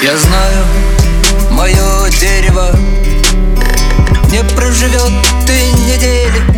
Я знаю, мое дерево Не проживет и недели.